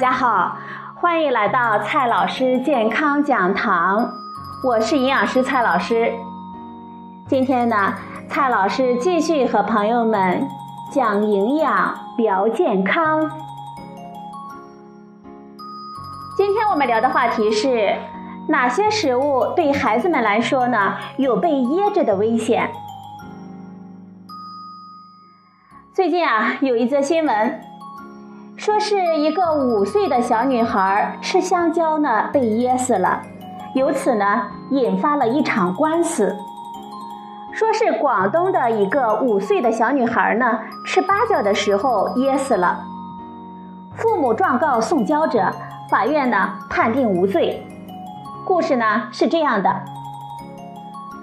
家好，欢迎来到蔡老师健康讲堂，我是营养师蔡老师。今天呢，蔡老师继续和朋友们讲营养聊健康。今天我们聊的话题是哪些食物对孩子们来说呢有被噎着的危险？最近啊，有一则新闻，说是一个五岁的小女孩吃香蕉呢被噎死了，由此呢引发了一场官司。说是广东的一个五岁的小女孩呢吃芭蕉的时候噎死了，父母状告送交者，法院呢判定无罪。故事呢是这样的：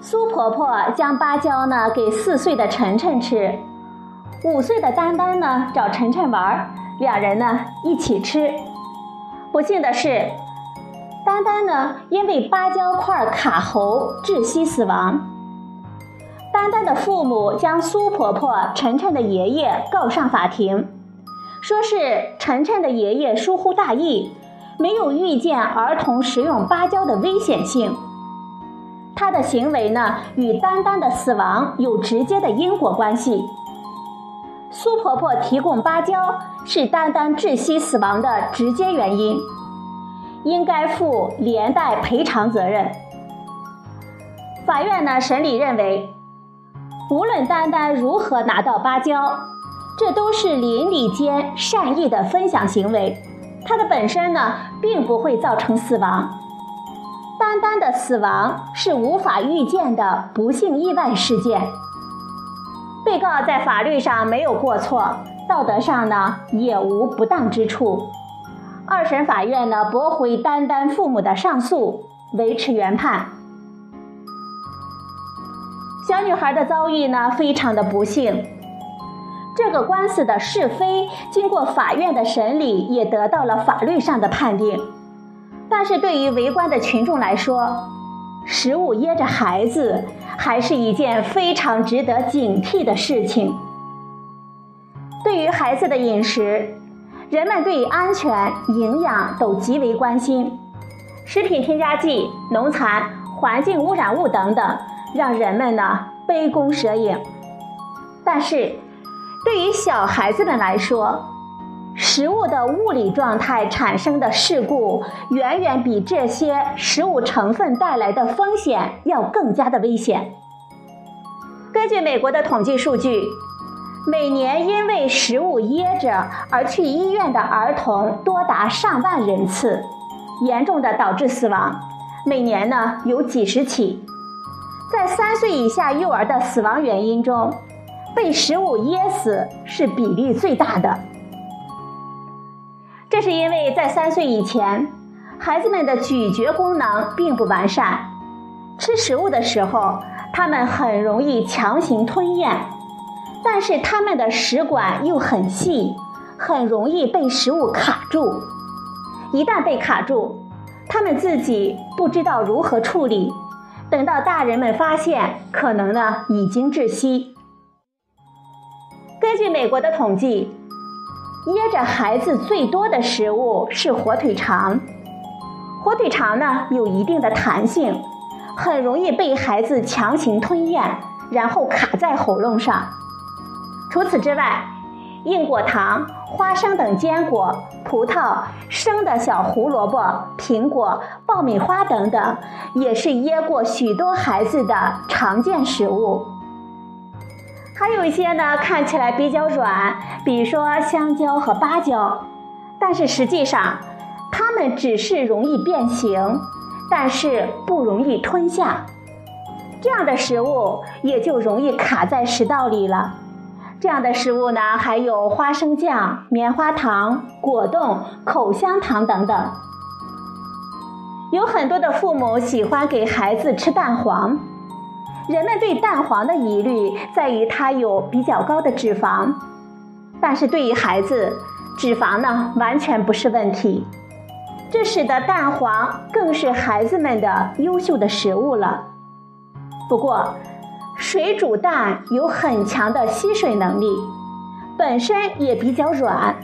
苏婆婆将芭蕉呢给四岁的晨晨吃。五岁的丹丹呢找晨晨玩，两人呢一起吃。不幸的是，丹丹呢因为芭蕉块卡喉窒息死亡。丹丹的父母将苏婆婆、晨晨的爷爷告上法庭，说是晨晨的爷爷疏忽大意，没有预见儿童食用芭蕉的危险性。他的行为呢与丹丹的死亡有直接的因果关系。苏婆婆提供芭蕉是丹丹窒息死亡的直接原因，应该负连带赔偿责任。法院呢审理认为，无论丹丹如何拿到芭蕉，这都是邻里间善意的分享行为，它的本身呢并不会造成死亡。丹丹的死亡是无法预见的不幸意外事件。被告在法律上没有过错，道德上呢也无不当之处。二审法院呢驳回丹丹父母的上诉，维持原判。小女孩的遭遇呢非常的不幸。这个官司的是非经过法院的审理，也得到了法律上的判定。但是对于围观的群众来说，食物噎着孩子。还是一件非常值得警惕的事情。对于孩子的饮食，人们对安全、营养都极为关心。食品添加剂、农残、环境污染物等等，让人们呢杯弓蛇影。但是，对于小孩子们来说，食物的物理状态产生的事故，远远比这些食物成分带来的风险要更加的危险。根据美国的统计数据，每年因为食物噎着而去医院的儿童多达上万人次，严重的导致死亡，每年呢有几十起。在三岁以下幼儿的死亡原因中，被食物噎死是比例最大的。这是因为在三岁以前，孩子们的咀嚼功能并不完善，吃食物的时候，他们很容易强行吞咽，但是他们的食管又很细，很容易被食物卡住。一旦被卡住，他们自己不知道如何处理，等到大人们发现，可能呢已经窒息。根据美国的统计。噎着孩子最多的食物是火腿肠。火腿肠呢有一定的弹性，很容易被孩子强行吞咽，然后卡在喉咙上。除此之外，硬果糖、花生等坚果、葡萄、生的小胡萝卜、苹果、爆米花等等，也是噎过许多孩子的常见食物。还有一些呢，看起来比较软，比如说香蕉和芭蕉，但是实际上，它们只是容易变形，但是不容易吞下。这样的食物也就容易卡在食道里了。这样的食物呢，还有花生酱、棉花糖、果冻、口香糖等等。有很多的父母喜欢给孩子吃蛋黄。人们对蛋黄的疑虑在于它有比较高的脂肪，但是对于孩子，脂肪呢完全不是问题，这使得蛋黄更是孩子们的优秀的食物了。不过，水煮蛋有很强的吸水能力，本身也比较软，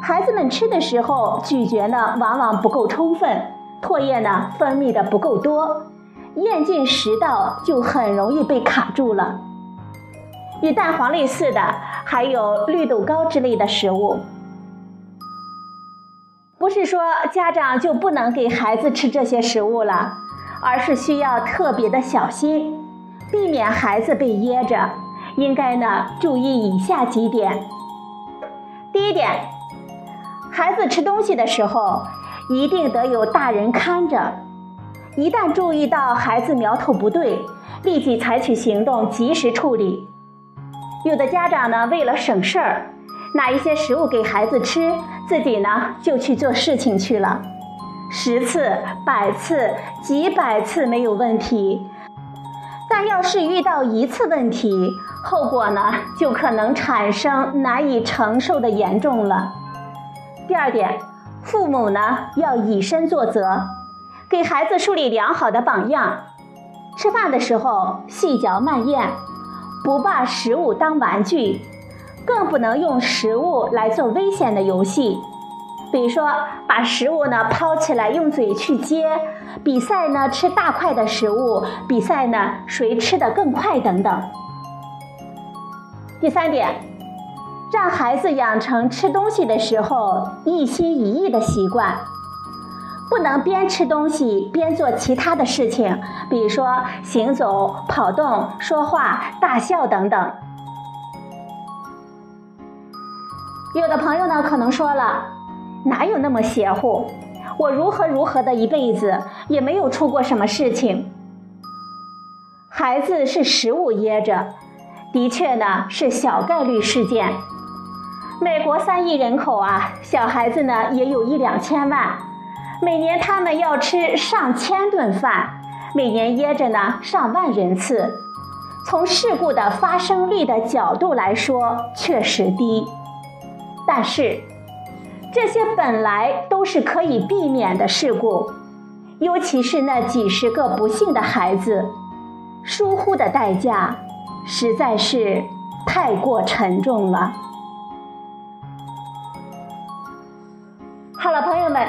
孩子们吃的时候，咀嚼呢往往不够充分，唾液呢分泌的不够多，咽进食道就很容易被卡住了。与蛋黄类似的还有绿豆糕之类的食物。不是说家长就不能给孩子吃这些食物了，而是需要特别的小心，避免孩子被噎着。应该呢注意以下几点。第一点。孩子吃东西的时候，一定得有大人看着。一旦注意到孩子苗头不对，立即采取行动，及时处理。有的家长呢，为了省事儿，拿一些食物给孩子吃，自己呢就去做事情去了。十次、百次、几百次没有问题，但要是遇到一次问题，后果呢就可能产生难以承受的严重了。第二点，父母呢要以身作则，给孩子树立良好的榜样。吃饭的时候细嚼慢咽，不把食物当玩具，更不能用食物来做危险的游戏，比如说把食物呢抛起来用嘴去接，比赛呢吃大块的食物，比赛呢谁吃的更快等等。第三点。让孩子养成吃东西的时候一心一意的习惯，不能边吃东西边做其他的事情，比如说行走、跑动、说话、大笑等等。有的朋友呢可能说了，哪有那么邪乎？我如何如何的一辈子也没有出过什么事情。孩子是食物噎着，的确呢是小概率事件。美国三亿人口啊，小孩子呢也有一两千万，每年他们要吃上千顿饭，每年噎着呢上万人次。从事故的发生率的角度来说，确实低。但是，这些本来都是可以避免的事故，尤其是那几十个不幸的孩子，疏忽的代价实在是太过沉重了。好了，朋友们，